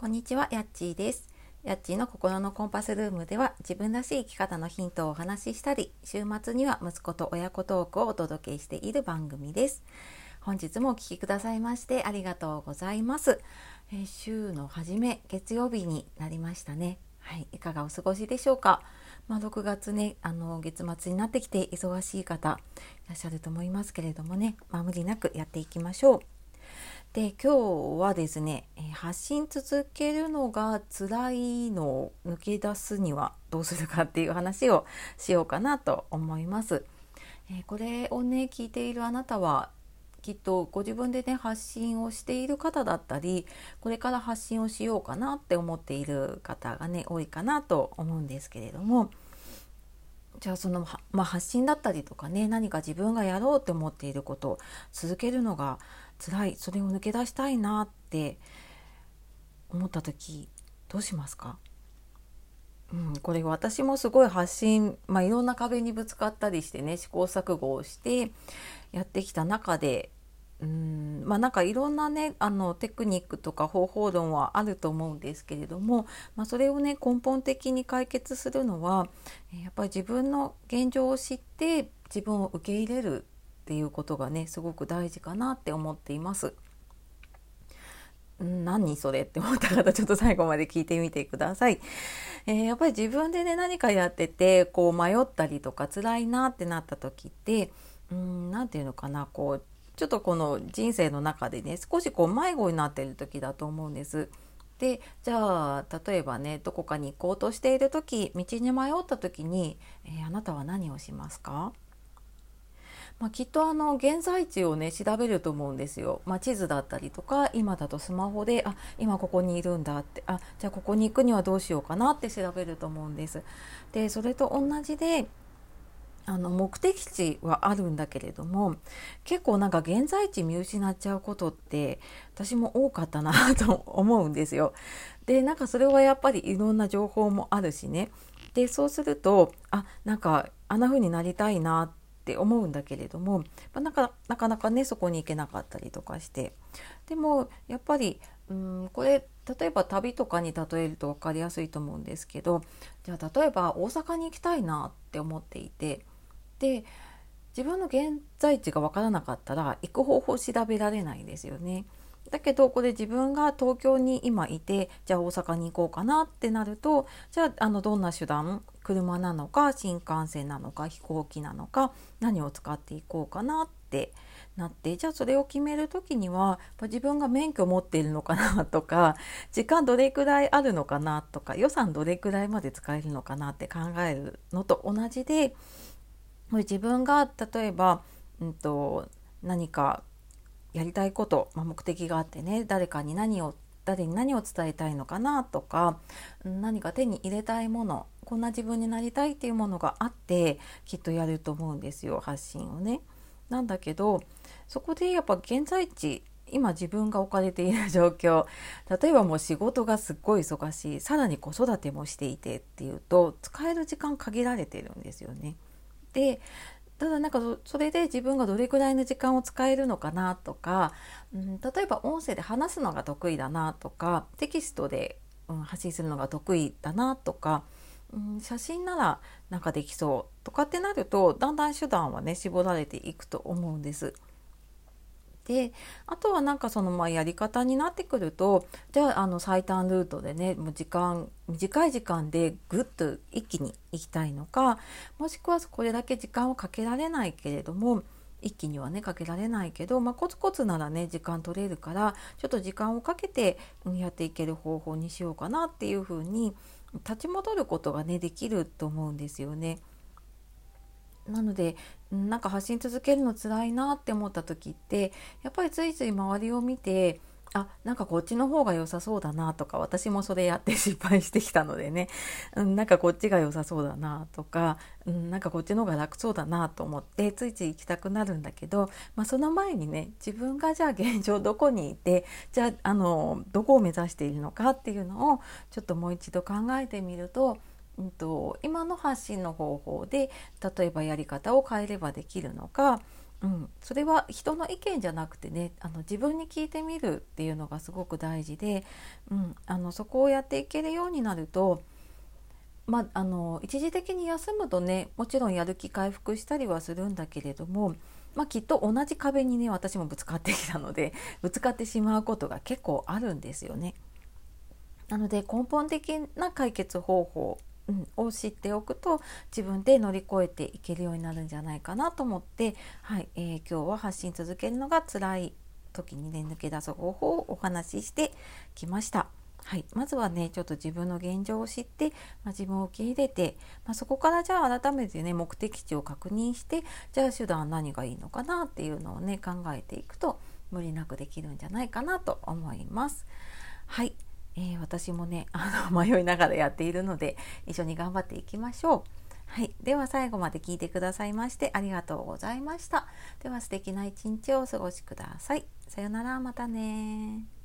こんにちは、やっちーです。やっちーの心のコンパスルームでは自分らしい生き方のヒントをお話ししたり、週末には息子と親子トークをお届けしている番組です。本日もお聴きくださいましてありがとうございます。えー、週の初め、月曜日になりましたね。はい、いかがお過ごしでしょうか？まあ、6月ね、あの月末になってきて忙しい方いらっしゃると思いますけれどもね、まあ、無理なくやっていきましょう。で今日はですね発信続けるのが辛いのを抜け出すにはどうするかっていう話をしようかなと思います。えこれをね聞いているあなたはきっとご自分でね発信をしている方だったりこれから発信をしようかなって思っている方がね多いかなと思うんですけれどもじゃあその、まあ、発信だったりとかね何か自分がやろうって思っていることを続けるのが辛いそれを抜け出したいなって思った時どうしますか？うん、これ私もすごい発信、まあ、いろんな壁にぶつかったりしてね試行錯誤をしてやってきた中でうんまあなんかいろんなねあのテクニックとか方法論はあると思うんですけれども、まあ、それをね根本的に解決するのはやっぱり自分の現状を知って自分を受け入れるっていうことがねすごく大事かなって思っています。何それって思った方ちょっと最後まで聞いてみてください。えー、やっぱり自分でね何かやっててこう迷ったりとか辛いなってなった時ってうん何て言うのかなこうちょっとこの人生の中でね少しこう迷子になってる時だと思うんです。でじゃあ例えばねどこかに行こうとしている時道に迷った時に、えー、あなたは何をしますか？まあ、きっとあの現在地をね調べると思うんですよ、まあ、地図だったりとか今だとスマホであ今ここにいるんだってあじゃあここに行くにはどうしようかなって調べると思うんです。でそれと同じであの目的地はあるんだけれども結構なんか現在地見失っちゃうことって私も多かったなと思うんですよ。でなんかそれはやっぱりいろんな情報もあるしねでそうするとあなんかあんな風になりたいなって思うんだけれども、まあ、なかなかなかねそこに行けなかったりとかしてでもやっぱりうんこれ例えば旅とかに例えると分かりやすいと思うんですけどじゃあ例えば大阪に行きたいなって思っていてで自分の現在地が分からなかったら行く方法調べられないですよね。だけどこれ自分が東京に今いてじゃあ大阪に行こうかなってなるとじゃああのどんな手段車なのか新幹線なのか飛行機なのか何を使っていこうかなってなってじゃあそれを決める時には自分が免許持っているのかなとか時間どれくらいあるのかなとか予算どれくらいまで使えるのかなって考えるのと同じでもう自分が例えば、うんと、何かやりたいこと、まあ、目的があってね誰かに何を誰に何を伝えたいのかなとか何か手に入れたいものこんな自分になりたいっていうものがあってきっとやると思うんですよ発信をね。なんだけどそこでやっぱ現在地今自分が置かれている状況例えばもう仕事がすっごい忙しいさらに子育てもしていてっていうと使える時間限られてるんですよね。でただなんかそれで自分がどれくらいの時間を使えるのかなとか、うん、例えば音声で話すのが得意だなとかテキストで、うん、発信するのが得意だなとか、うん、写真ならなんかできそうとかってなるとだんだん手段はね絞られていくと思うんです。であとはなんかそのまあやり方になってくるとじゃああの最短ルートでねもう時間短い時間でぐっと一気に行きたいのかもしくはこれだけ時間をかけられないけれども一気にはねかけられないけど、まあ、コツコツならね時間取れるからちょっと時間をかけてやっていける方法にしようかなっていうふうに立ち戻ることがねできると思うんですよね。なのでなんか発信続けるの辛いなって思った時ってやっぱりついつい周りを見てあなんかこっちの方が良さそうだなとか私もそれやって失敗してきたのでね、うん、なんかこっちが良さそうだなとか、うん、なんかこっちの方が楽そうだなと思ってついつい行きたくなるんだけど、まあ、その前にね自分がじゃあ現状どこにいてじゃああのどこを目指しているのかっていうのをちょっともう一度考えてみるとうんと、今の発信の方法で例えばやり方を変えればできるのかうん、それは人の意見じゃなくてねあの自分に聞いてみるっていうのがすごく大事で、うん、あのそこをやっていけるようになると、まあ、の一時的に休むとねもちろんやる気回復したりはするんだけれども、まあ、きっと同じ壁にね私もぶつかってきたので ぶつかってしまうことが結構あるんですよね。なので根本的な解決方法うん、を知っておくと自分で乗り越えていけるようになるんじゃないかなと思って、はいえー、今日は発信続けるのが辛い時にね抜け出す方法をお話ししてきました。はい、まずはねちょっと自分の現状を知って、まあ、自分を受け入れて、まあ、そこからじゃあ改めてね目的地を確認してじゃあ手段何がいいのかなっていうのをね考えていくと無理なくできるんじゃないかなと思います。はい、えー、私もねあの 迷いながらやっているので一緒に頑張っていきましょう。はい、では最後まで聞いてくださいましてありがとうございました。では素敵な一日をお過ごしください。さよならまたね